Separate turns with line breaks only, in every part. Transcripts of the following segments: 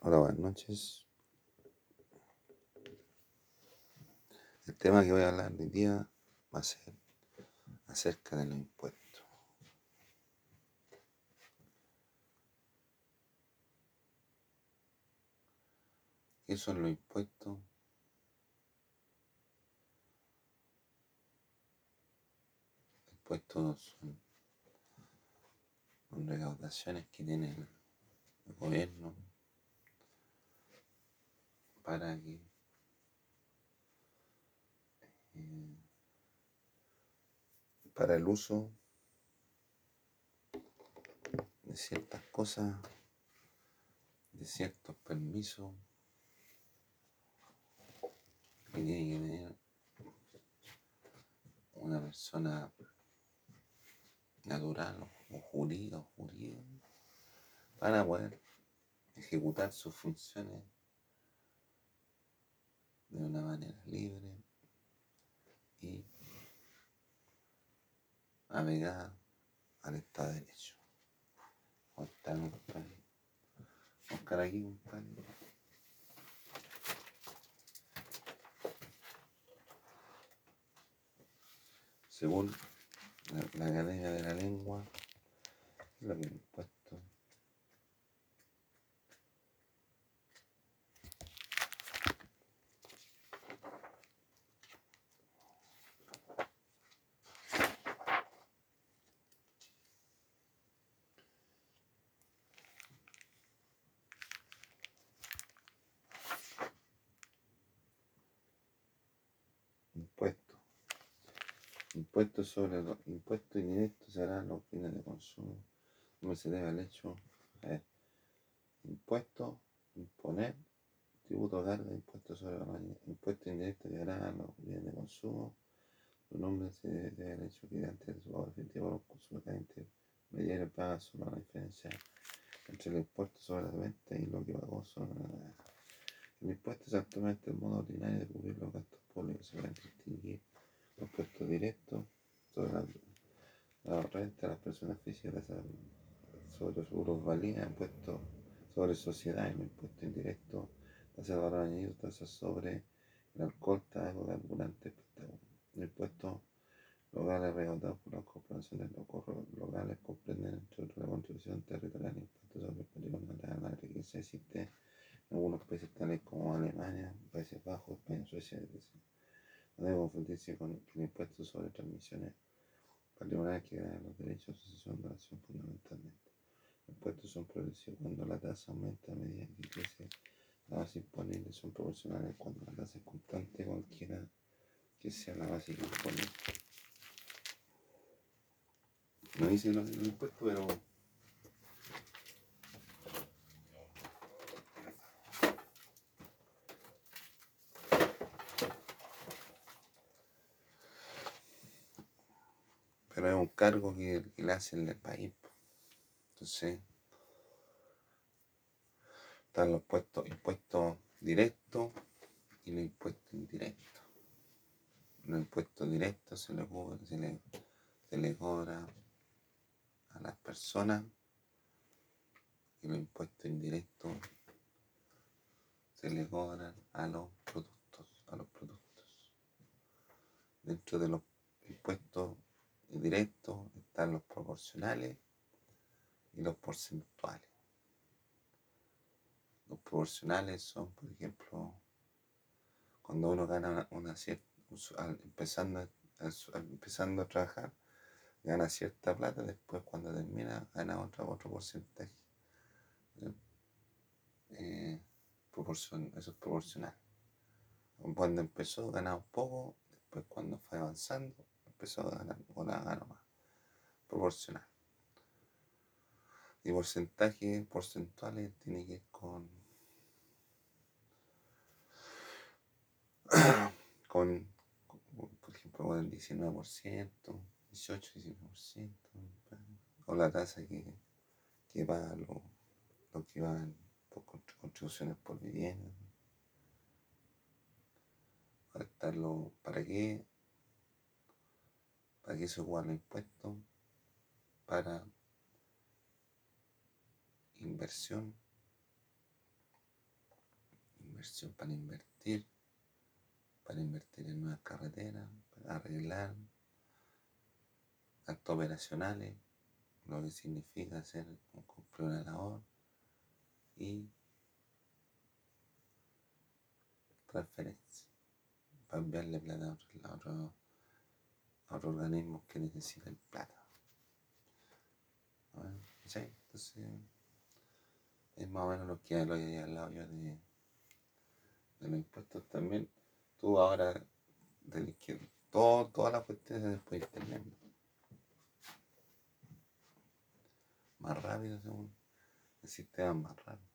Hola, buenas noches. El tema que voy a hablar hoy día va a ser acerca de los impuestos. ¿Qué son los impuestos? Impuestos son, son recaudaciones que tiene el gobierno para que eh, para el uso de ciertas cosas, de ciertos permisos que tiene que tener una persona natural o jurídica o jurídica para poder ejecutar sus funciones de una manera libre y apegada al Estado de Derecho. ¿Cómo está, compadre? Oscar aquí, compadre. Según la, la de la Lengua, lo que el impuesto impuesto. Impuesto sobre los impuestos indirectos serán los bienes de consumo. No se debe al hecho. A ver, impuesto, imponer, tributo, carga, impuesto sobre los impuestos indirectos llegarán a los bienes de consumo. Su nombre se debe al hecho que antes de su pago efectivo los consumos clientes mediante paga solo la diferencia entre el impuesto sobre la venta y lo que pagó sobre la el impuesto es actualmente el modo ordinario de cubrir los gastos públicos. Se pueden distinguir los directos sobre la, la renta de las personas físicas, sobre su plusvalía, impuestos sobre sociedades, los impuestos indirectos, tasa de valor añadido, tasas sobre el alcohol, carburante. Los impuestos locales recaudados por las corporaciones locales comprenden, entre otros, la contribución territorial, impuestos sobre el patrimonio natural, la riqueza existe en algunos países tales como Alemania, Países Bajos, España, Suecia, etc. No debe confundirse con el impuesto sobre transmisiones patrimoniales que ganan los derechos de sucesión de nación fundamentalmente. Los impuestos son progresivos cuando la tasa aumenta a medida que crece la base imponible, son proporcionales cuando la tasa es constante, cualquiera que sea la base que. No dice los impuestos, pero pero es un cargo que, que le hacen el país. Entonces, están los impuestos, directos y los impuestos indirectos. Los impuestos directos se le, cubre- se a las personas y los impuestos indirectos se le cobran a los productos, a los productos. Dentro de los impuestos directos están los proporcionales y los porcentuales. Los proporcionales son, por ejemplo, cuando uno gana una, cierta, empezando, empezando a trabajar, gana cierta plata, después cuando termina gana otro, otro porcentaje. Eh, proporcion- eso es proporcional. Cuando empezó ganaba un poco, después cuando fue avanzando empezó a ganar, ahora gana más. Proporcional. Y porcentaje, porcentuales tiene que con, con, por ejemplo, con el 19%, 18, 19%, o la tasa que, que paga lo, lo que van por contri- contribuciones por vivienda. ¿para qué? ¿Para qué se ocupan los impuestos? Para inversión inversión, para invertir, para invertir en nuevas carreteras, para arreglar actos operacionales, lo que significa hacer cumplir una labor y transferencia para enviarle plata a otros a otro, a otro organismos que necesitan plata. ¿sí? Entonces, es más o menos lo que lo he hablado yo de, de los impuestos también. Tú ahora, de que todo, todas las cuestiones después de. Más rápido según el sistema más rápido.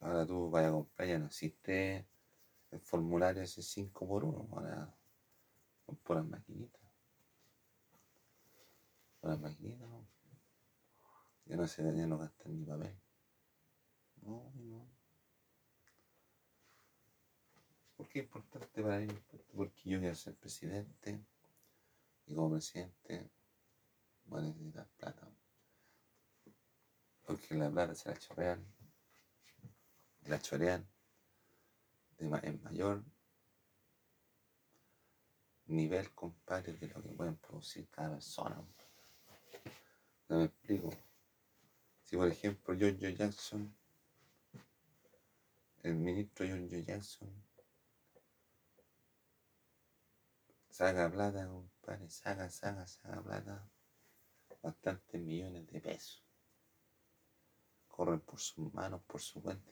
Ahora tú vayas a comprar, ya no existe el formulario ese 5 por 1 ahora son puras maquinitas. Puras maquinitas, ¿no? No se ya no gastan ni papel. No, no. ¿Por qué es importante para mí? Porque yo a ser presidente y como presidente voy a necesitar plata. Porque la plata se la chorrean, la chorean de en mayor nivel, compadre, de lo que pueden producir cada persona. No me explico. Si por ejemplo Giorgio Jackson, el ministro Giorgio Jackson, saca plata, compadre, saca, saca, saca plata, bastantes millones de pesos. Corren por sus manos, por su cuenta.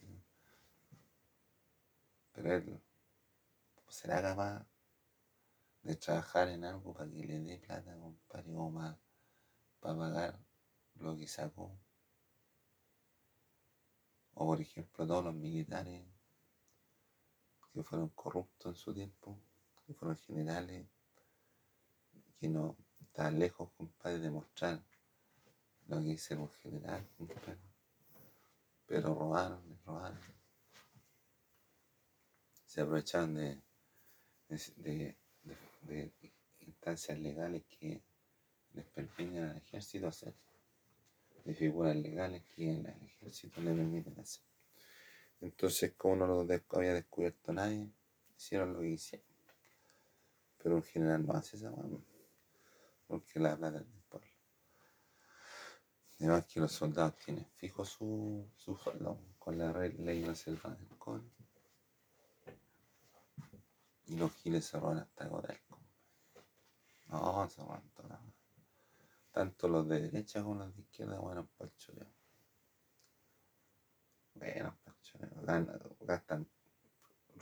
Pero él será capaz de trabajar en algo para que le dé plata, compadre, o más para pagar lo que sacó. O por ejemplo todos los militares que fueron corruptos en su tiempo, que fueron generales, que no estaban lejos, compadre, de mostrar lo que hice un general, compadre. Pero robaron, robaron. Se aprovecharon de, de, de, instancias legales que les permiten al ejército hacer de figuras legales que en el ejército le permiten hacer. Entonces, como no lo había descubierto nadie, hicieron lo que hicieron. Pero en general no hace esa mano, porque la plata es del pueblo. Además que los soldados tienen fijo su, su sueldo con la ley de selva del CON. Y los giles se roban hasta Codelco. No, se roban tanto los de derecha como los de izquierda, bueno, pachoreo. Bueno, pachoreo. Gastan,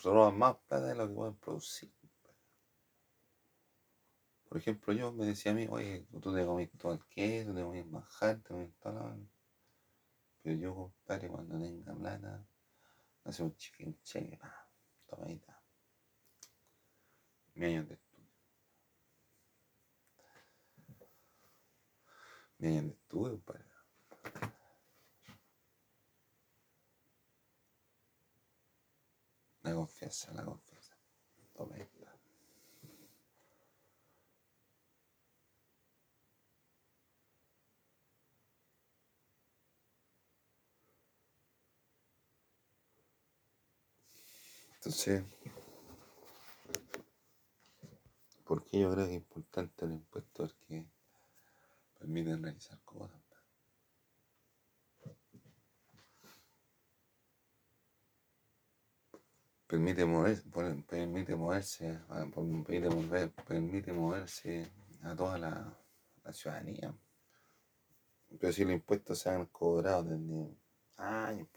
roban más plata de lo que pueden producir. Por ejemplo, yo me decía a mí, oye, tú te comiste todo el queso, te comiste manjar, te comiste toda la... Pero yo, compadre, cuando tenga plata, hace un chicken cheque, tomadita. Mi año de Bien, estuve para. La confianza, la confianza. Toma esta. Entonces, ¿por qué yo creo que es importante el impuesto? Porque permiten realizar cosas. Permite moverse, permite moverse, permite, mover, permite moverse a toda la, ciudadanía. Pero si los impuestos se han cobrado desde años,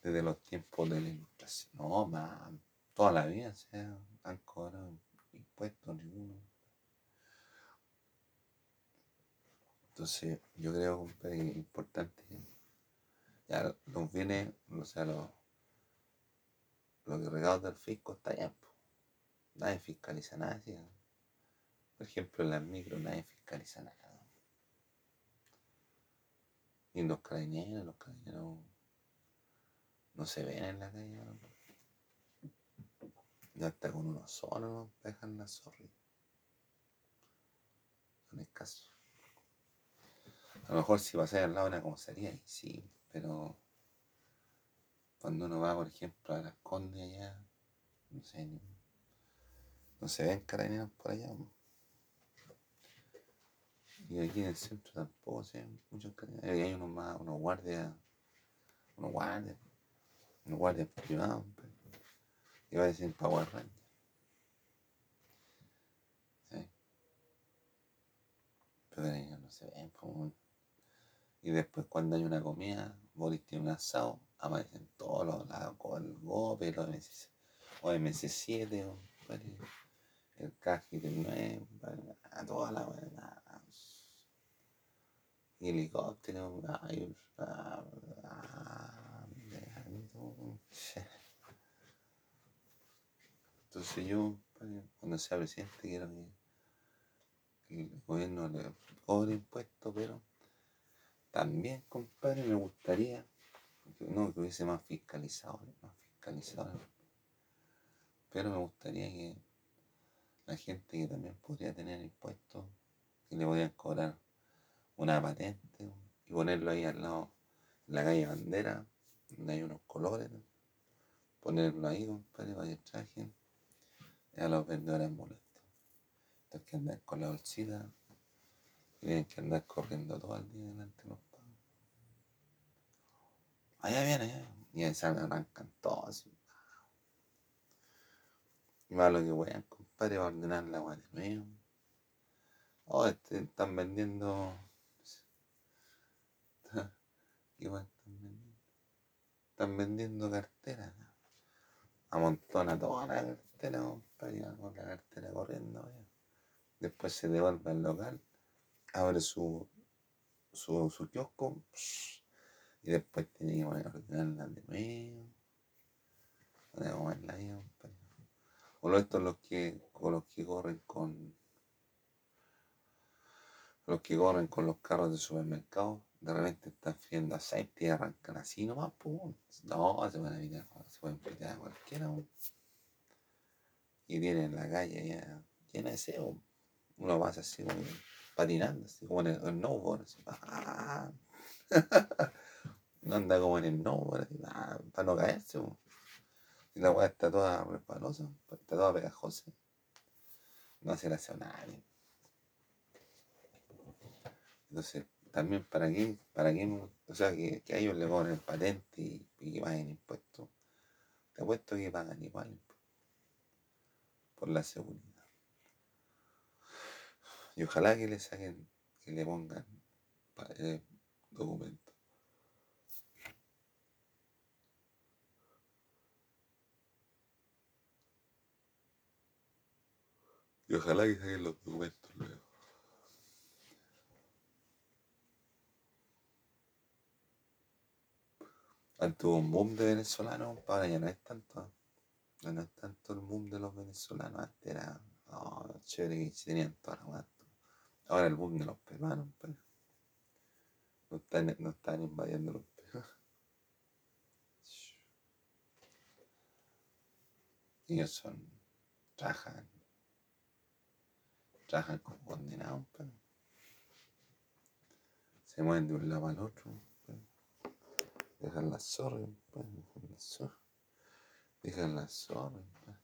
desde los tiempos de la ilustración, no, más, toda la vida se han cobrado impuestos, ninguno. Entonces, yo creo que es importante. Ya los bienes, o sea, los, los regalos del fisco está bien. Nadie fiscaliza nada. Por ejemplo, en las micros nadie fiscaliza nada. Y los carabineros, los carabineros no se ven en la calle. Ya está con uno solo, ¿no? dejan la zorrita. Son escasos. A lo mejor si pasáis al lado de una comisaría, sí, pero cuando uno va, por ejemplo, a las Condes allá, no sé, no se ven carabineros por allá. Y aquí en el centro tampoco se ven muchos carabineros. Hay unos más, unos guardias, unos guardias, unos guardias privados, va a decir Power Ranger. Sí. Pero ellos no se ven, como... Y después cuando hay una comida, Boris tiene un asado, aparecen todos los lados, con el GOPE, los MC, o MC7, o, el caji del 9, a toda la. Y helicóptero, ay, ah, ah, entonces yo, cuando sea presidente, quiero que, que el gobierno le cobre impuestos, pero también, compadre, me gustaría no, que hubiese más fiscalizado, más fiscalizado. Pero me gustaría que la gente que también podría tener impuestos, que le podían cobrar una patente y ponerlo ahí al lado, en la calle Bandera, donde hay unos colores, ponerlo ahí, compadre, para que trajen a los vendedores molestos. Estos que andan con la bolsita, tienen que andar corriendo todo el día delante de los Allá viene, allá. Y ahí se arrancan todos. Y más lo que voy a compadre, va a ordenar la agua de. Oh, este, están vendiendo. Igual están vendiendo. Están vendiendo carteras. Amontona toda la cartera, compadre, con la cartera corriendo. Después se devuelve al local, abre su, su, su kiosco. Y después tiene que ordenarla de nuevo. Poner ahí, O estos los que, o los que corren con. Los que corren con los carros de supermercado, de repente están friendo aceite y arrancan así nomás, pum. No, se van a pitar, se pueden pitar a cualquiera. Y vienen la calle ya llena de sebo. Uno pasa así patinando, así como en el snowboard, así. ¡ah! No anda como en el no, para, para no caerse. Y la weá está toda resbalosa, está toda pegajosa. No hace a nadie. Entonces, también para qué, para qué, o sea, que, que a ellos le el patente y, y que paguen impuestos. Te apuesto que pagan igual por la seguridad. Y ojalá que le saquen, que le pongan eh, documentos Y ojalá que saquen los documentos luego. Antes un boom de venezolanos, ahora ya no es tanto. Ya no es tanto el boom de los venezolanos. Antes era oh, chévere que tenían toda la Ahora el boom de los peruanos, pues. No están, no están invadiendo los peruanos. Ellos son, trabajan trabajan como condenados, pero se mueven de un lado al otro, pero dejan la zorra, pues, dejan la zorra, dejan la zorra. Pues.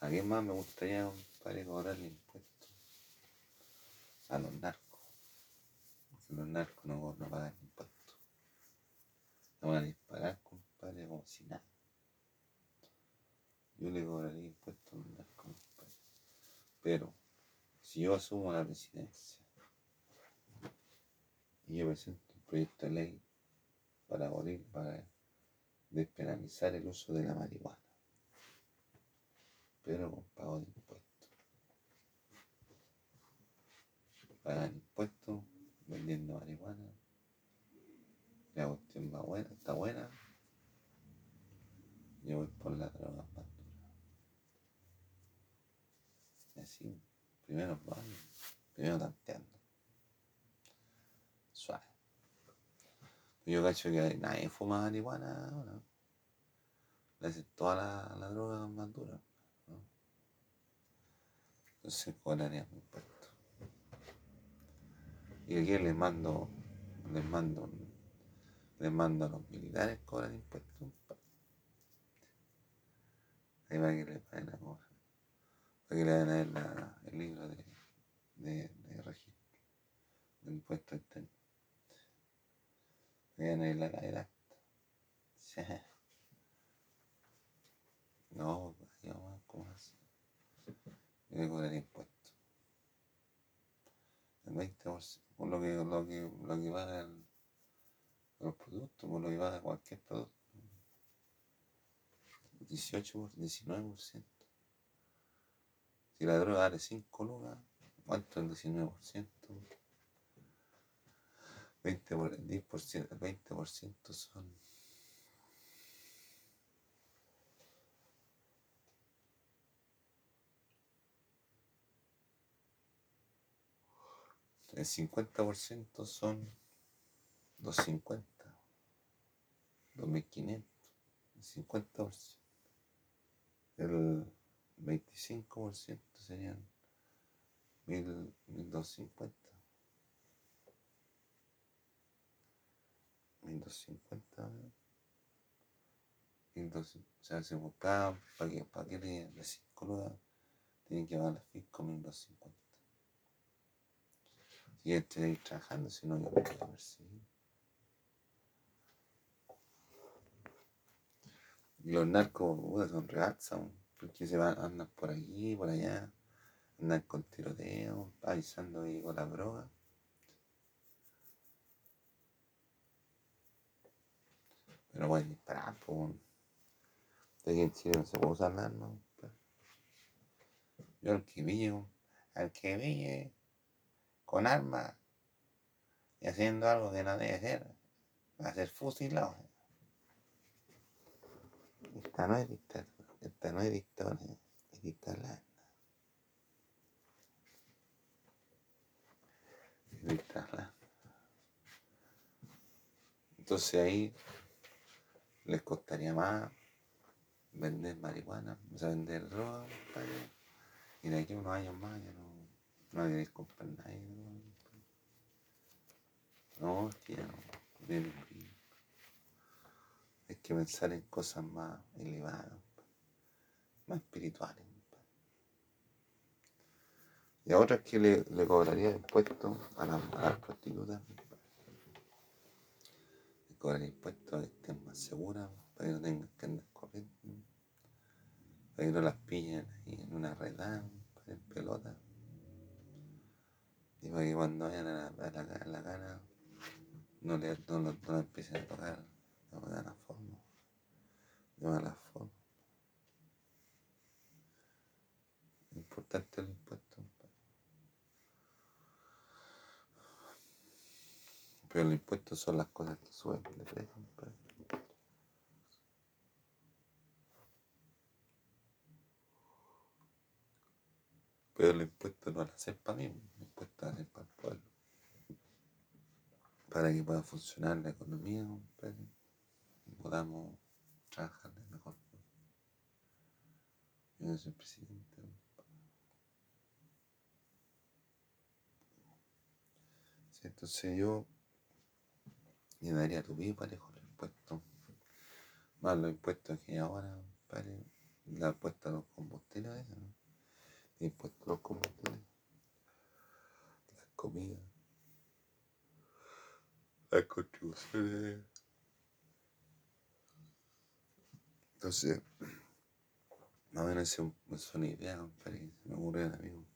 ¿A quién más me gustaría, compadre, cobrarle impuestos? A los narcos. Los narcos no, no pagan impuestos. No van a disparar, compadre, como si nada. Yo le cobraría impuestos a los narcos. Pero si yo asumo la presidencia y yo presento un proyecto de ley para abolir, para despenalizar el uso de la marihuana, pero con pago de impuestos. Pagan impuestos vendiendo marihuana. La cuestión está buena. Yo voy por la droga así, primero primero tanteando. Yo cacho que nadie fuma marihuana ahora. Hacen toda la, la droga más dura. ¿no? Entonces cobraríamos impuestos. Y aquí les mando, les mando, les mando a los militares cobran impuestos. Ahí va que le paguen la cosa. Para que le den a él el libro de, de, de registro de impuestos. Le den ahí la, el acta. Sí. No, yo, ¿cómo así? Yo le cobrar impuestos. El 20%, por lo que, lo que, lo que paga el, los productos, por lo que paga cualquier producto. 18 por 19%. Si la droga vale 5 lucas, ¿cuánto es el 19%? 20 por, 10%, el 20% son el 50% son 250, 2500, el 50%. El 25% serían 1250. 1250. 1200. O sea, si para que para que le 5 lucas, tienen que pagar la fisco 1250. Si estoy trabajando, si no, yo no puedo perseguir. Y los narcos son reazas, porque se van, andan por aquí, por allá, andan con tiroteo, avisando ahí con la droga. Pero bueno, disparar, pues. Aquí en Chile no se puede usar armas. Yo al que pille, al que pille con armas y haciendo algo que no debe ser, va a ser fusilado. Esta no es dictadura, esta no es dictadura, es dictadura. Es dictadura. Entonces ahí les costaría más vender marihuana, o sea, vender droga. Y de aquí unos años más ya no, no queréis comprar nadie. No, es que ya no. bien. Hay que pensar en cosas más elevadas, más espirituales. Y a otras que le, le cobraría impuestos a a las prostitutas. Le cobraría impuestos que estén más seguras, para que no tengan que andar corriendo. Para que no las pillen ahí en una redada, en pelota. Y para que cuando vayan a la, a la, la gana no le, no, no la empiecen a tocar de mala forma. De mala forma. Importante el impuesto. compadre. Los impuestos son las cosas que suben de. Pero el impuesto no lo hacen para mí, el impuesto lo hacen para el pueblo. Para que pueda funcionar la economía, y podamos trabajar de mejor forma. Yo no soy presidente. entonces yo le daría tu vida parejo los impuestos. Más los impuestos que ahora, la apuesta a los combustibles, a veces, ¿no? El impuesto a los combustibles, las comidas, las contribuciones. Entonces, más o menos esa una idea, compadre, se me ocurrió a mí.